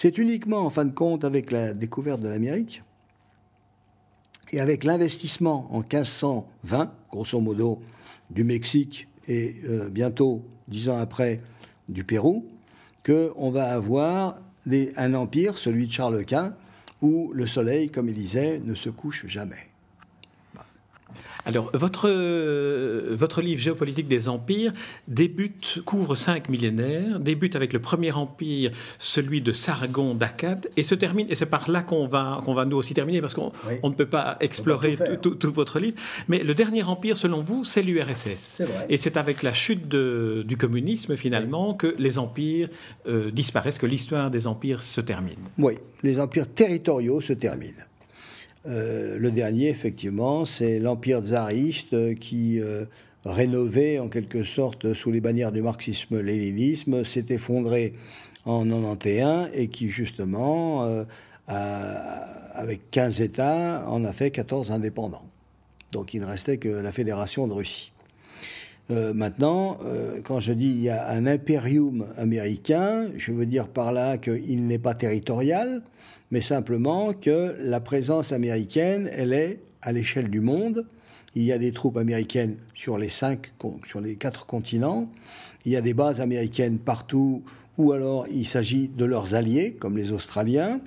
C'est uniquement, en fin de compte, avec la découverte de l'Amérique et avec l'investissement en 1520, grosso modo, du Mexique et euh, bientôt, dix ans après, du Pérou, qu'on va avoir un empire, celui de Charles Quint, où le soleil, comme il disait, ne se couche jamais. Alors, votre, euh, votre livre Géopolitique des empires débute, couvre cinq millénaires, débute avec le premier empire, celui de Sargon d'Akkad, et se termine, et c'est par là qu'on va, qu'on va nous aussi terminer, parce qu'on on ne peut pas explorer tout, votre livre. Mais le dernier empire, selon vous, c'est l'URSS. Et c'est avec la chute de, du communisme, finalement, que les empires euh, disparaissent, que l'histoire des empires se termine. Oui, les empires territoriaux se terminent. Euh, le dernier, effectivement, c'est l'empire tsariste qui, euh, rénové en quelque sorte sous les bannières du marxisme-léninisme, s'est effondré en 91 et qui, justement, euh, avec 15 États, en a fait 14 indépendants. Donc il ne restait que la Fédération de Russie. Maintenant, quand je dis il y a un impérium américain, je veux dire par là qu'il n'est pas territorial, mais simplement que la présence américaine, elle est à l'échelle du monde. Il y a des troupes américaines sur les cinq, sur les quatre continents. Il y a des bases américaines partout, ou alors il s'agit de leurs alliés, comme les Australiens.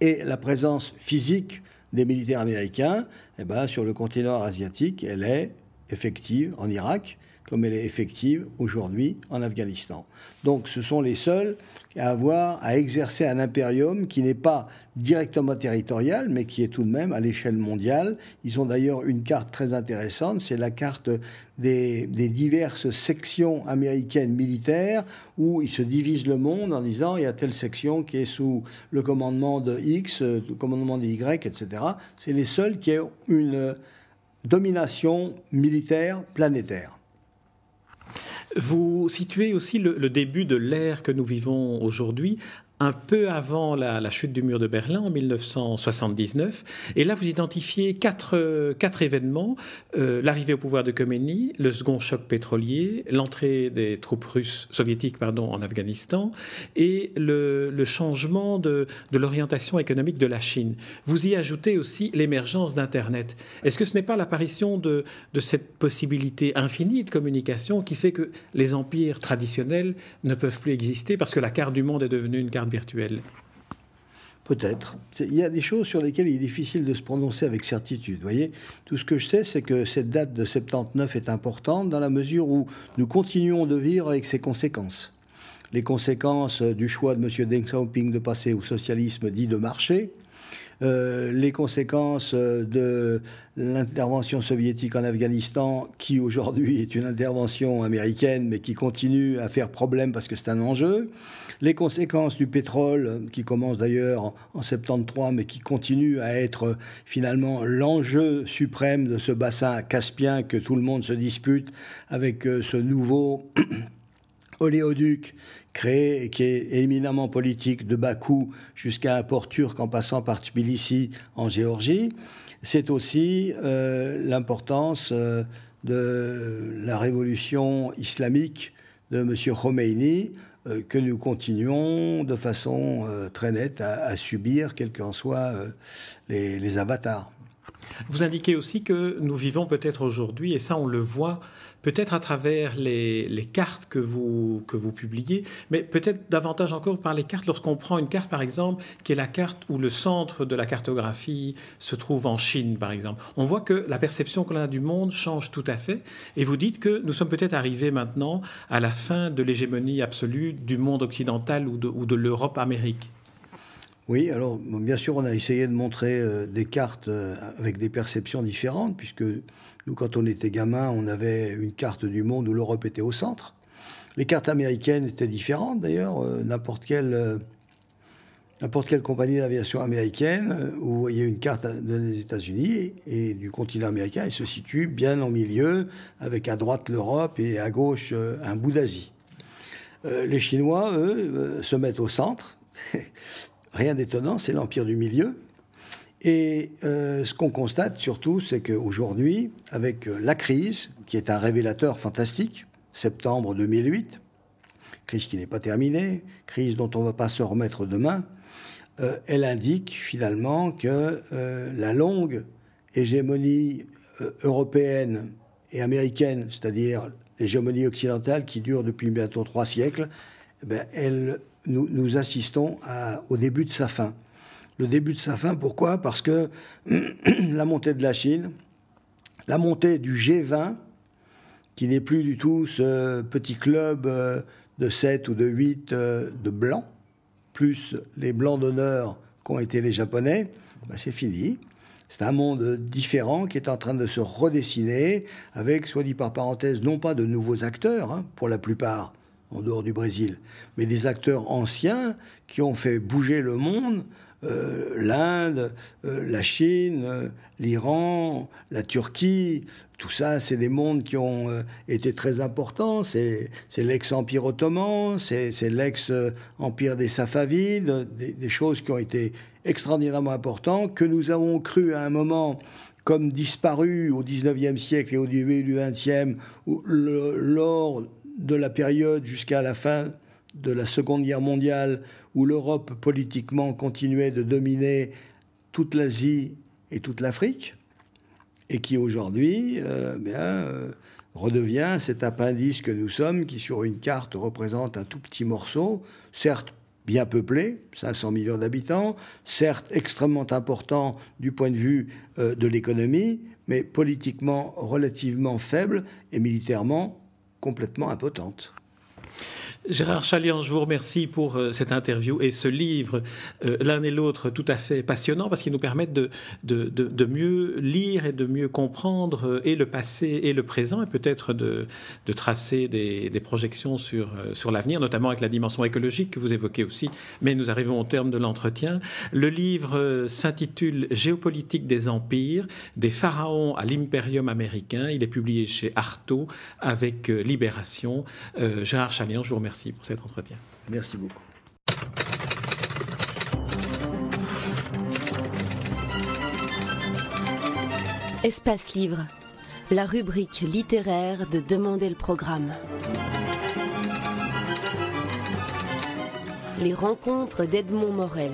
Et la présence physique des militaires américains, eh ben, sur le continent asiatique, elle est effective en Irak, comme elle est effective aujourd'hui en Afghanistan. Donc ce sont les seuls à avoir à exercer un impérium qui n'est pas directement territorial, mais qui est tout de même à l'échelle mondiale. Ils ont d'ailleurs une carte très intéressante, c'est la carte des, diverses sections américaines militaires, où ils se divisent le monde en disant il y a telle section qui est sous le commandement de X, le commandement de Y, etc. C'est les seuls qui ont une domination militaire planétaire. Vous situez aussi le, début de l'ère que nous vivons aujourd'hui un peu avant la, chute du mur de Berlin en 1979. Et là, vous identifiez quatre, quatre événements. Euh, l'arrivée au pouvoir de Khomeini, le second choc pétrolier, l'entrée des troupes russes, soviétiques pardon, en Afghanistan et le, changement de, de l'orientation économique de la Chine. Vous y ajoutez aussi l'émergence d'Internet. Est-ce que ce n'est pas l'apparition de, de cette possibilité infinie de communication qui fait que les empires traditionnels ne peuvent plus exister parce que la carte du monde est devenue une carte virtuelle Peut-être. Il y a des choses sur lesquelles il est difficile de se prononcer avec certitude. voyez, tout ce que je sais, c'est que cette date de 79 est importante dans la mesure où nous continuons de vivre avec ses conséquences. Les conséquences du choix de M. Deng Xiaoping de passer au socialisme dit de marché, euh, les conséquences de l'intervention soviétique en Afghanistan, qui aujourd'hui est une intervention américaine, mais qui continue à faire problème parce que c'est un enjeu, les conséquences du pétrole, qui commence d'ailleurs en 73, mais qui continue à être finalement l'enjeu suprême de ce bassin caspien que tout le monde se dispute avec euh, ce nouveau oléoduc créé qui est éminemment politique de Bakou jusqu'à un port turc en passant par Tbilissi en Géorgie, c'est aussi euh, l'importance euh, de la révolution islamique de M. Khomeini euh, que nous continuons de façon très nette à, subir, quels qu'en soient les avatars. Vous indiquez aussi que nous vivons peut-être aujourd'hui, et ça on le voit peut-être à travers les, cartes que vous, publiez, mais peut-être davantage encore par les cartes lorsqu'on prend une carte par exemple qui est la carte où le centre de la cartographie se trouve en Chine par exemple. On voit que la perception qu'on a du monde change tout à fait, et vous dites que nous sommes peut-être arrivés maintenant à la fin de l'hégémonie absolue du monde occidental ou de, ou de l'Europe-Amérique. Oui, alors bien sûr, on a essayé de montrer euh, des cartes euh, avec des perceptions différentes, puisque nous, quand on était gamin, on avait une carte du monde où l'Europe était au centre. Les cartes américaines étaient différentes, d'ailleurs. Euh, n'importe quelle, compagnie d'aviation américaine, où vous voyez une carte des États-Unis et du continent américain, elle se situe bien au milieu, avec à droite l'Europe et à gauche un bout d'Asie. les Chinois, eux, se mettent au centre. rien d'étonnant, c'est l'empire du milieu. Et euh, ce qu'on constate surtout, c'est qu'aujourd'hui, avec euh, la crise, qui est un révélateur fantastique, septembre 2008, crise qui n'est pas terminée, crise dont on ne va pas se remettre demain, euh, elle indique finalement que la longue hégémonie européenne et américaine, c'est-à-dire l'hégémonie occidentale qui dure depuis bientôt trois siècles, ben, elle, nous, assistons au début de sa fin. Le début de sa fin, pourquoi? Parce que la montée de la Chine, la montée du G20, qui n'est plus du tout ce petit club de 7 ou de 8 de blancs, plus les blancs d'honneur qu'ont été les Japonais, ben, c'est fini. C'est un monde différent qui est en train de se redessiner avec, soit dit par parenthèse, non pas de nouveaux acteurs, hein, pour la plupart, en dehors du Brésil, mais des acteurs anciens qui ont fait bouger le monde euh, l'Inde, euh, la Chine, euh, l'Iran, la Turquie, tout ça, c'est des mondes qui ont été très importants. C'est l'ex-empire ottoman, c'est l'ex-empire des Safavides, des, choses qui ont été extraordinairement importantes, que nous avons cru à un moment comme disparu au XIXe siècle et au début du XXe, lors de la période jusqu'à la fin de la Seconde Guerre mondiale, où l'Europe politiquement continuait de dominer toute l'Asie et toute l'Afrique, et qui aujourd'hui euh, euh, redevient cet appendice que nous sommes, qui sur une carte représente un tout petit morceau, certes bien peuplé, 500 millions d'habitants, certes extrêmement important du point de vue euh, de l'économie, mais politiquement relativement faible et militairement complètement impotente. Gérard Chalian, je vous remercie pour euh, cette interview et ce livre, euh, l'un et l'autre tout à fait passionnant parce qu'ils nous permettent de, de, de, mieux lire et de mieux comprendre euh, et le passé et le présent et peut-être de, de tracer des, des, projections sur, sur l'avenir, notamment avec la dimension écologique que vous évoquez aussi. Mais nous arrivons au terme de l'entretien. Le livre s'intitule Géopolitique des empires, des pharaons à l'impérium américain. Il est publié chez Artaud avec Libération. Gérard Chalian, je vous remercie merci pour cet entretien. Merci beaucoup. Espace Livre, la rubrique littéraire de Demander le programme. Les rencontres d'Edmond Morel.